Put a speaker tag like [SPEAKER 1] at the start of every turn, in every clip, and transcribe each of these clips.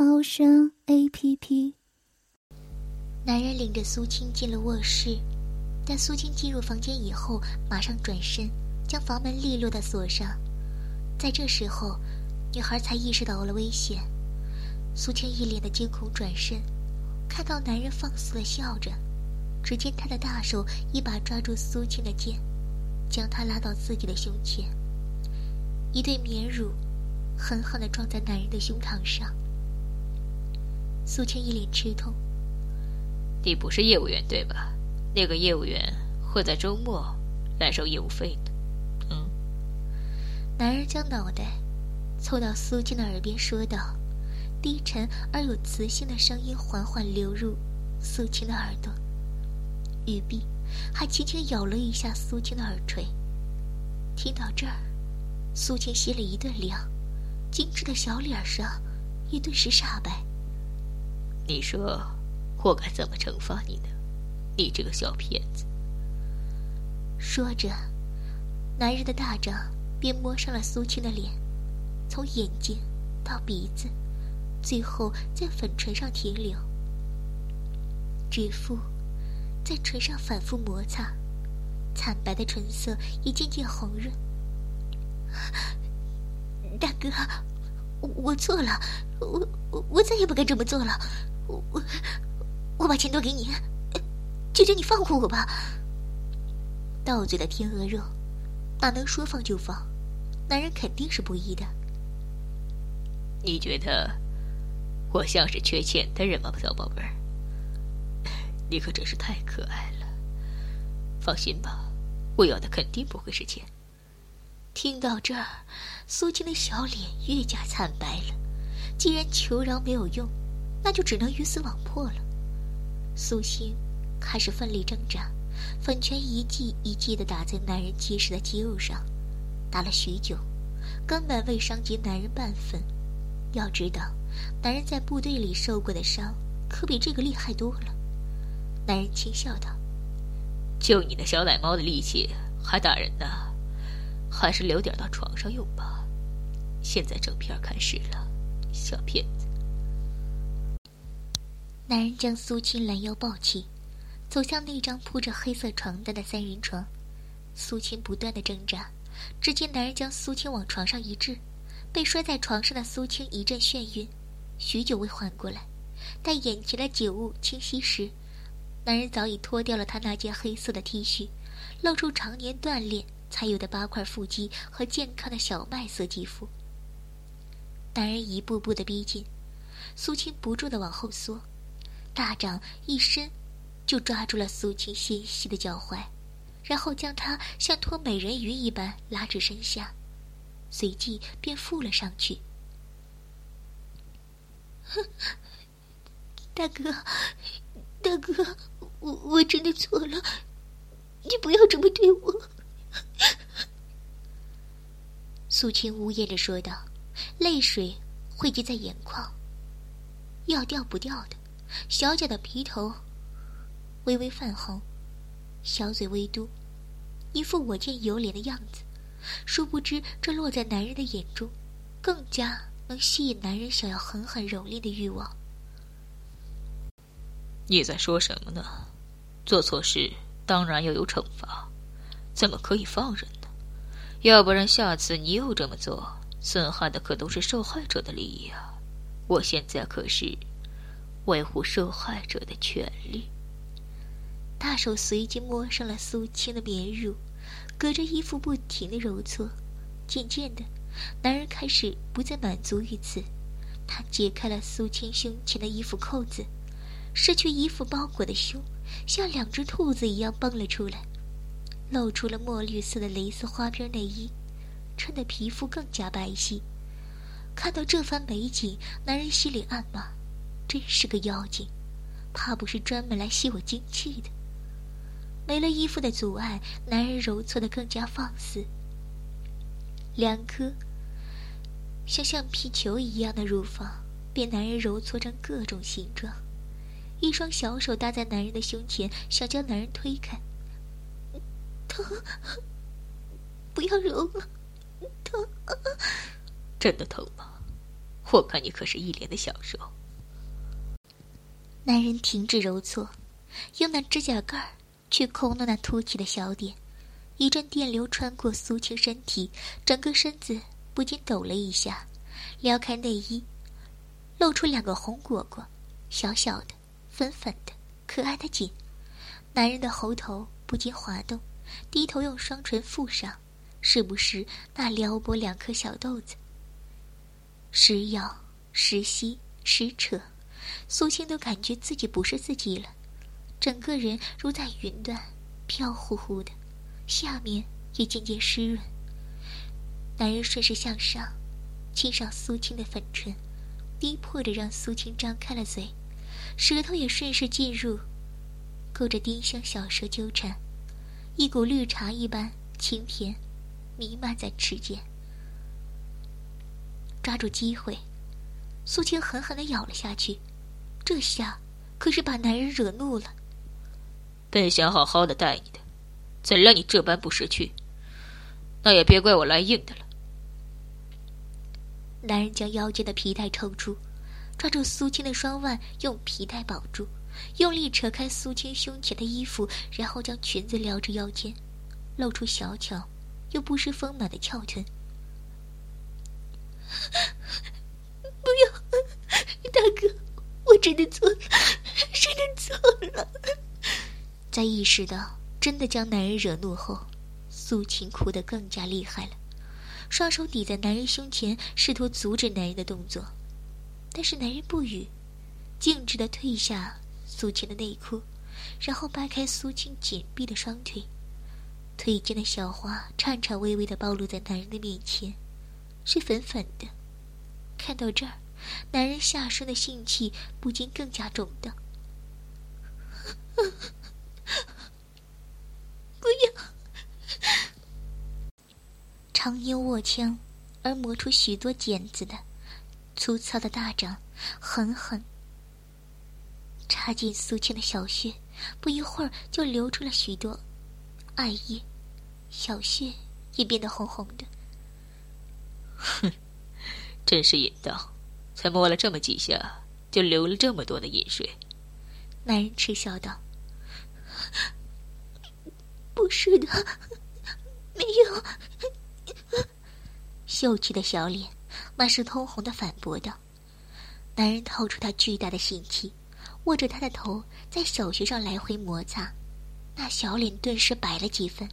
[SPEAKER 1] 猫声 A P P。
[SPEAKER 2] 男人领着苏青进了卧室，但苏青进入房间以后，马上转身将房门利落的锁上。在这时候，女孩才意识到了危险。苏青一脸的惊恐转身，看到男人放肆的笑着，只见他的大手一把抓住苏青的肩，将她拉到自己的胸前。一对绵乳狠狠的撞在男人的胸膛上。苏青一脸吃痛。
[SPEAKER 3] 你不是业务员对吧？那个业务员会在周末来收业务费的。嗯。
[SPEAKER 2] 男人将脑袋凑到苏青的耳边说道，低沉而有磁性的声音缓缓流入苏青的耳朵，玉臂还轻轻咬了一下苏青的耳垂。听到这儿，苏青心里一顿凉，精致的小脸上也顿时煞白。
[SPEAKER 3] 你说。我该怎么惩罚你呢？你这个小骗子！
[SPEAKER 2] 说着，男人的大掌便摸上了苏青的脸，从眼睛到鼻子，最后在粉唇上停留。指腹在唇上反复摩擦，惨白的唇色也渐渐红润。大哥，我错了，我我再也不该这么做了，我。我把钱都给你，求求你放过我吧！到嘴的天鹅肉，哪能说放就放？男人肯定是不依的。
[SPEAKER 3] 你觉得我像是缺钱的人吗，小宝贝儿？你可真是太可爱了。放心吧，我要的肯定不会是钱。
[SPEAKER 2] 听到这儿，苏青的小脸越加惨白了。既然求饶没有用，那就只能鱼死网破了。苏青开始奋力挣扎，粉拳一记一记的打在男人结实的肌肉上，打了许久，根本未伤及男人半分。要知道，男人在部队里受过的伤可比这个厉害多了。男人轻笑道：“
[SPEAKER 3] 就你那小奶猫的力气，还打人呢？还是留点到床上用吧。现在正片开始了，小骗子。”
[SPEAKER 2] 男人将苏青拦腰抱起，走向那张铺着黑色床单的三人床。苏青不断的挣扎，只见男人将苏青往床上一掷，被摔在床上的苏青一阵眩晕，许久未缓过来。待眼前的景物清晰时，男人早已脱掉了他那件黑色的 T 恤，露出常年锻炼才有的八块腹肌和健康的小麦色肌肤。男人一步步的逼近，苏青不住的往后缩。大掌一伸，就抓住了苏青纤细的脚踝，然后将她像拖美人鱼一般拉至身下，随即便附了上去。大哥，大哥，我我真的错了，你不要这么对我。苏青呜咽着说道，泪水汇集在眼眶，要掉不掉的。小脚的鼻头微微泛红，小嘴微嘟，一副我见犹怜的样子。殊不知，这落在男人的眼中，更加能吸引男人想要狠狠蹂躏的欲望。
[SPEAKER 3] 你在说什么呢？做错事当然要有惩罚，怎么可以放任呢？要不然下次你又这么做，损害的可都是受害者的利益啊！我现在可是……维护受害者的权利。
[SPEAKER 2] 大手随即摸上了苏青的棉乳，隔着衣服不停的揉搓。渐渐的，男人开始不再满足于此，他解开了苏青胸前的衣服扣子，失去衣服包裹的胸像两只兔子一样蹦了出来，露出了墨绿色的蕾丝花边内衣，衬得皮肤更加白皙。看到这番美景，男人心里暗骂。真是个妖精，怕不是专门来吸我精气的。没了衣服的阻碍，男人揉搓的更加放肆。两颗像橡皮球一样的乳房被男人揉搓成各种形状，一双小手搭在男人的胸前，想将男人推开。疼，不要揉了，疼。
[SPEAKER 3] 真的疼吗？我看你可是一脸的享受。
[SPEAKER 2] 男人停止揉搓，用那指甲盖儿去抠弄那凸起的小点，一阵电流穿过苏青身体，整个身子不禁抖了一下，撩开内衣，露出两个红果果，小小的、粉粉的、可爱的紧。男人的喉头不禁滑动，低头用双唇覆上，时不时那撩拨两颗小豆子。时咬时吸时扯，苏青都感觉自己不是自己了，整个人如在云端，飘忽忽的，下面也渐渐湿润。男人顺势向上，亲上苏青的粉唇，逼迫着让苏青张开了嘴，舌头也顺势进入，勾着丁香小舌纠缠，一股绿茶一般清甜，弥漫在齿间。抓住机会，苏青狠狠的咬了下去，这下可是把男人惹怒了。
[SPEAKER 3] 本想好好的待你的，怎料你这般不识趣？那也别怪我来硬的了。
[SPEAKER 2] 男人将腰间的皮带抽出，抓住苏青的双腕，用皮带绑住，用力扯开苏青胸前的衣服，然后将裙子撩至腰间，露出小巧又不失丰满的翘臀。不要，大哥，我真的错了，真的错了。在意识到真的将男人惹怒后，苏晴哭得更加厉害了，双手抵在男人胸前，试图阻止男人的动作，但是男人不语，径直的褪下苏晴的内裤，然后掰开苏晴紧闭的双腿，腿间的小花颤颤巍巍的暴露在男人的面前。是粉粉的。看到这儿，男人下身的性气不禁更加肿的。不要！长腰握枪，而磨出许多茧子的粗糙的大掌，狠狠插进苏青的小穴，不一会儿就流出了许多爱意，小穴也变得红红的。
[SPEAKER 3] 哼，真是淫荡！才摸了这么几下，就流了这么多的淫水。
[SPEAKER 2] 男人嗤笑道：“不是的，没有。”秀气的小脸满是通红的反驳道。男人掏出他巨大的性器，握着他的头在小穴上来回摩擦，那小脸顿时白了几分，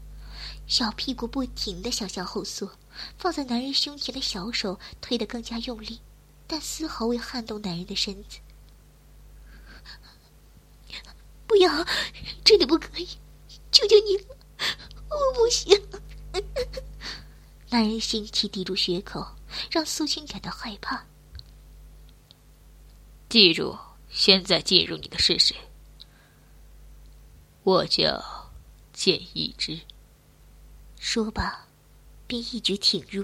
[SPEAKER 2] 小屁股不停的向后缩。放在男人胸前的小手推得更加用力，但丝毫未撼动男人的身子。不要，真的不可以！求求你了，我不行。男人心气抵住血口，让苏青感到害怕。
[SPEAKER 3] 记住，现在进入你的是谁？我叫简一之。
[SPEAKER 2] 说罢。便一举挺入。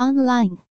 [SPEAKER 4] ，online。